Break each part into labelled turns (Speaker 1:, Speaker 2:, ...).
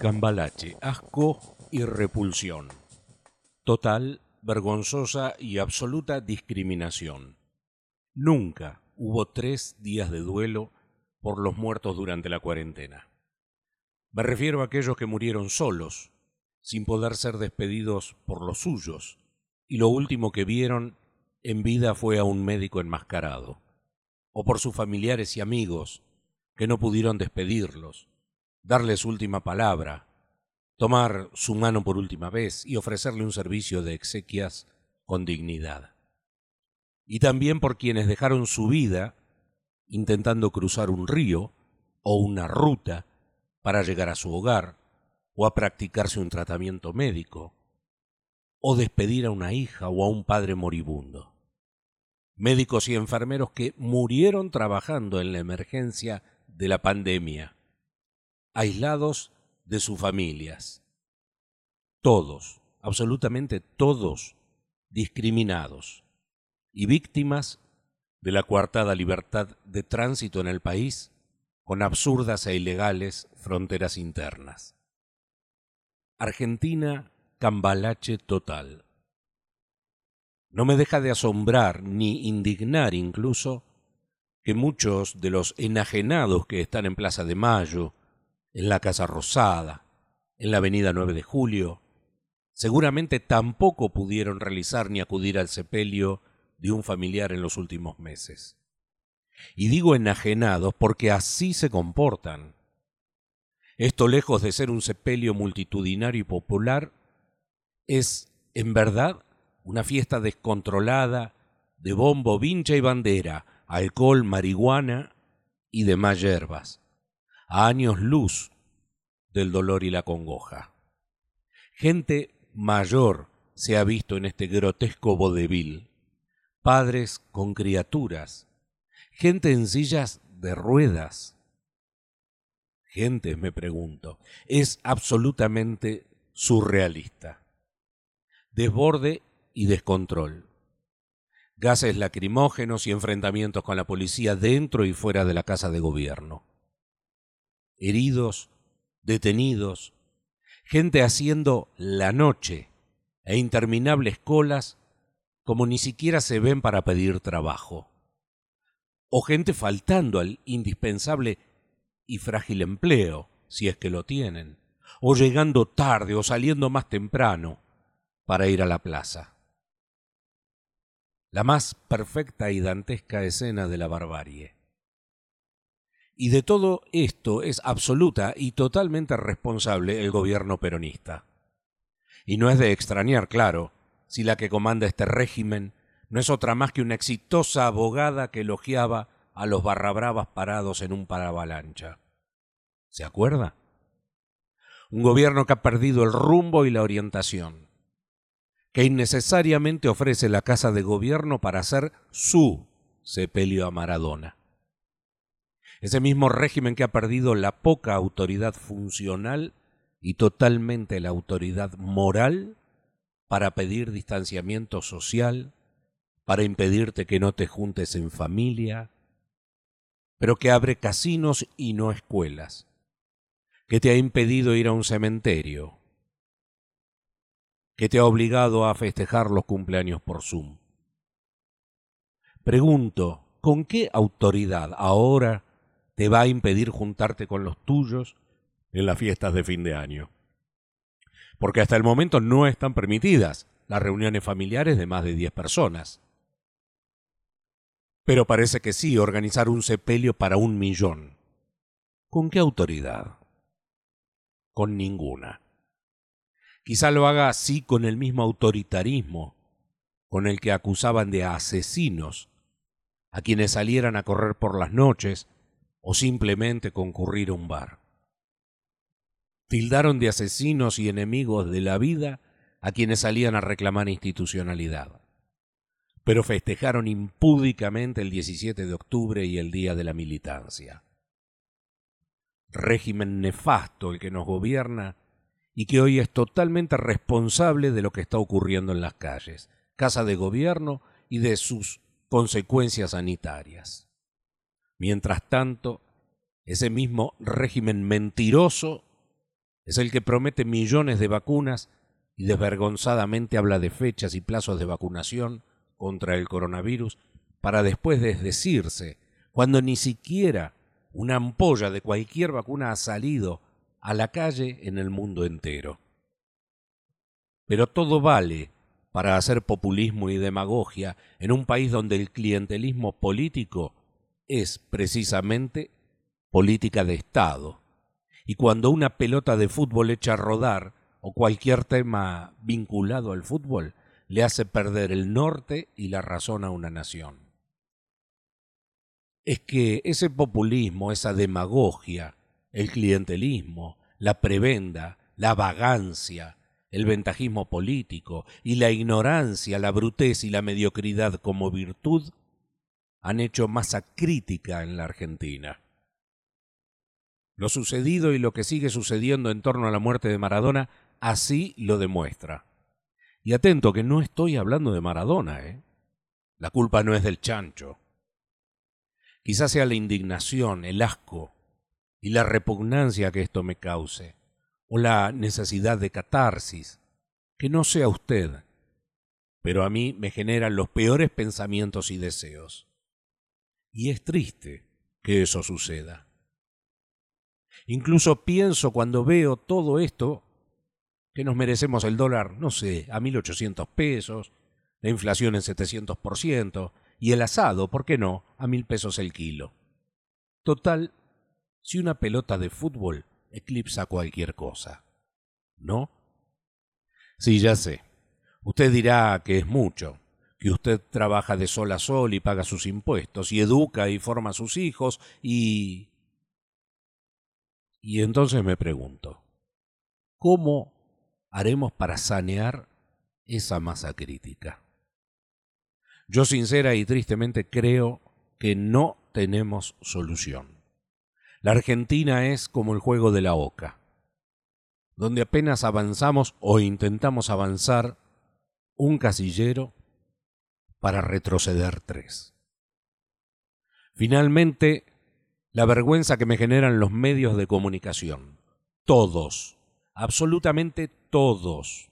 Speaker 1: Cambalache, asco y repulsión. Total, vergonzosa y absoluta discriminación. Nunca hubo tres días de duelo por los muertos durante la cuarentena. Me refiero a aquellos que murieron solos, sin poder ser despedidos por los suyos, y lo último que vieron en vida fue a un médico enmascarado, o por sus familiares y amigos que no pudieron despedirlos, darle su última palabra, tomar su mano por última vez y ofrecerle un servicio de exequias con dignidad. Y también por quienes dejaron su vida intentando cruzar un río o una ruta para llegar a su hogar o a practicarse un tratamiento médico o despedir a una hija o a un padre moribundo. Médicos y enfermeros que murieron trabajando en la emergencia de la pandemia aislados de sus familias. Todos, absolutamente todos, discriminados y víctimas de la coartada libertad de tránsito en el país con absurdas e ilegales fronteras internas. Argentina cambalache total. No me deja de asombrar ni indignar incluso que muchos de los enajenados que están en Plaza de Mayo, en la Casa Rosada, en la Avenida 9 de Julio, seguramente tampoco pudieron realizar ni acudir al sepelio de un familiar en los últimos meses. Y digo enajenados porque así se comportan. Esto lejos de ser un sepelio multitudinario y popular, es, en verdad, una fiesta descontrolada de bombo, vincha y bandera, alcohol, marihuana y demás hierbas a años luz del dolor y la congoja. Gente mayor se ha visto en este grotesco vodevil, padres con criaturas, gente en sillas de ruedas. Gente, me pregunto, es absolutamente surrealista. Desborde y descontrol. Gases lacrimógenos y enfrentamientos con la policía dentro y fuera de la casa de gobierno heridos, detenidos, gente haciendo la noche e interminables colas como ni siquiera se ven para pedir trabajo, o gente faltando al indispensable y frágil empleo, si es que lo tienen, o llegando tarde o saliendo más temprano para ir a la plaza. La más perfecta y dantesca escena de la barbarie. Y de todo esto es absoluta y totalmente responsable el gobierno peronista. Y no es de extrañar, claro, si la que comanda este régimen no es otra más que una exitosa abogada que elogiaba a los barrabravas parados en un paravalancha. ¿Se acuerda? Un gobierno que ha perdido el rumbo y la orientación, que innecesariamente ofrece la casa de gobierno para hacer su sepelio a Maradona. Ese mismo régimen que ha perdido la poca autoridad funcional y totalmente la autoridad moral para pedir distanciamiento social, para impedirte que no te juntes en familia, pero que abre casinos y no escuelas, que te ha impedido ir a un cementerio, que te ha obligado a festejar los cumpleaños por Zoom. Pregunto, ¿con qué autoridad ahora te va a impedir juntarte con los tuyos en las fiestas de fin de año. Porque hasta el momento no están permitidas las reuniones familiares de más de 10 personas. Pero parece que sí organizar un sepelio para un millón. ¿Con qué autoridad? Con ninguna. Quizá lo haga así con el mismo autoritarismo con el que acusaban de asesinos a quienes salieran a correr por las noches o simplemente concurrir a un bar. Tildaron de asesinos y enemigos de la vida a quienes salían a reclamar institucionalidad, pero festejaron impúdicamente el 17 de octubre y el Día de la Militancia. Régimen nefasto el que nos gobierna y que hoy es totalmente responsable de lo que está ocurriendo en las calles, casa de gobierno y de sus consecuencias sanitarias. Mientras tanto, ese mismo régimen mentiroso Es el que promete millones de vacunas y desvergonzadamente habla de fechas y plazos de vacunación contra el coronavirus para después desdecirse, cuando ni siquiera una ampolla de cualquier vacuna ha salido a la calle en el mundo entero. Pero todo vale para hacer populismo y demagogia en un país donde el clientelismo político es precisamente política de Estado. Y cuando una pelota de fútbol echa a rodar o cualquier tema vinculado al fútbol le hace perder el norte y la razón a una nación. Es que ese populismo, esa demagogia, el clientelismo, la prebenda, la vagancia, el ventajismo político y la ignorancia, la brutez y la mediocridad como virtud han hecho masa crítica en la Argentina. Lo sucedido y lo que sigue sucediendo en torno a la muerte de Maradona así lo demuestra. Y atento que no estoy hablando de Maradona, ¿eh? La culpa no es del chancho. Quizás sea la indignación, el asco y la repugnancia que esto me cause, o la necesidad de catarsis, que no sea usted, pero a mí me generan los peores pensamientos y deseos. Y es triste que eso suceda. Incluso pienso cuando veo todo esto que nos merecemos el dólar, no sé, a 1.800 pesos, la inflación en 700% y el asado, ¿por qué no?, a mil pesos el kilo. Total, si una pelota de fútbol eclipsa cualquier cosa, ¿no? Sí, ya sé. Usted dirá que es mucho, que usted trabaja de sol a sol y paga sus impuestos, y educa y forma a sus hijos, y... Y entonces me pregunto, ¿cómo haremos para sanear esa masa crítica? Yo sincera y tristemente creo que no tenemos solución. La Argentina es como el juego de la oca, donde apenas avanzamos o intentamos avanzar un casillero para retroceder tres. Finalmente, la vergüenza que me generan los medios de comunicación. Todos, absolutamente todos.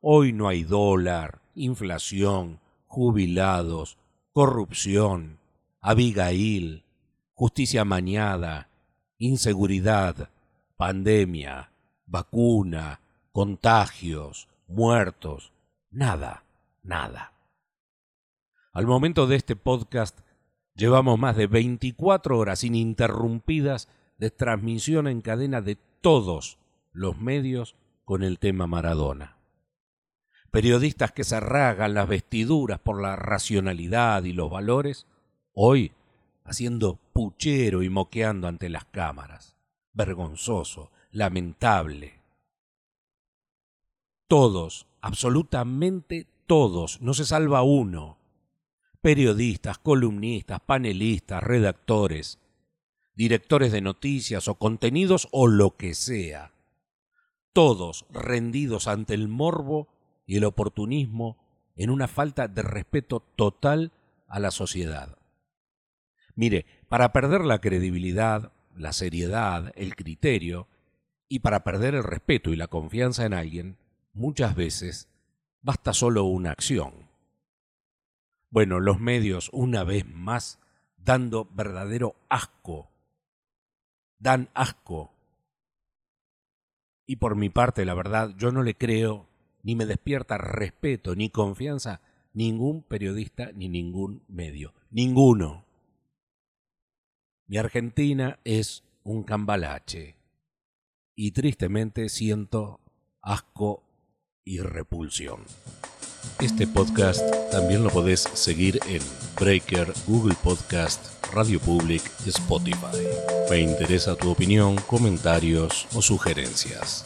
Speaker 1: Hoy no hay dólar, inflación, jubilados, corrupción, Abigail, justicia mañada, inseguridad, pandemia, vacuna, contagios, muertos, nada, nada. Al momento de este podcast Llevamos más de 24 horas ininterrumpidas de transmisión en cadena de todos los medios con el tema Maradona. Periodistas que se rasgan las vestiduras por la racionalidad y los valores, hoy haciendo puchero y moqueando ante las cámaras. Vergonzoso, lamentable. Todos, absolutamente todos, no se salva uno, periodistas, columnistas, panelistas, redactores, directores de noticias o contenidos o lo que sea, todos rendidos ante el morbo y el oportunismo en una falta de respeto total a la sociedad. Mire, para perder la credibilidad, la seriedad, el criterio, y para perder el respeto y la confianza en alguien, muchas veces basta solo una acción bueno, los medios, una vez más, dando verdadero asco. Dan asco. Y por mi parte, la verdad, yo no le creo, ni me despierta respeto, ni confianza, ningún periodista, ni ningún medio. Ninguno. Mi Argentina es un cambalache. Y tristemente siento asco y repulsión. Este podcast también lo podés seguir en Breaker, Google Podcast, Radio Public Spotify. Me interesa tu opinión, comentarios o sugerencias.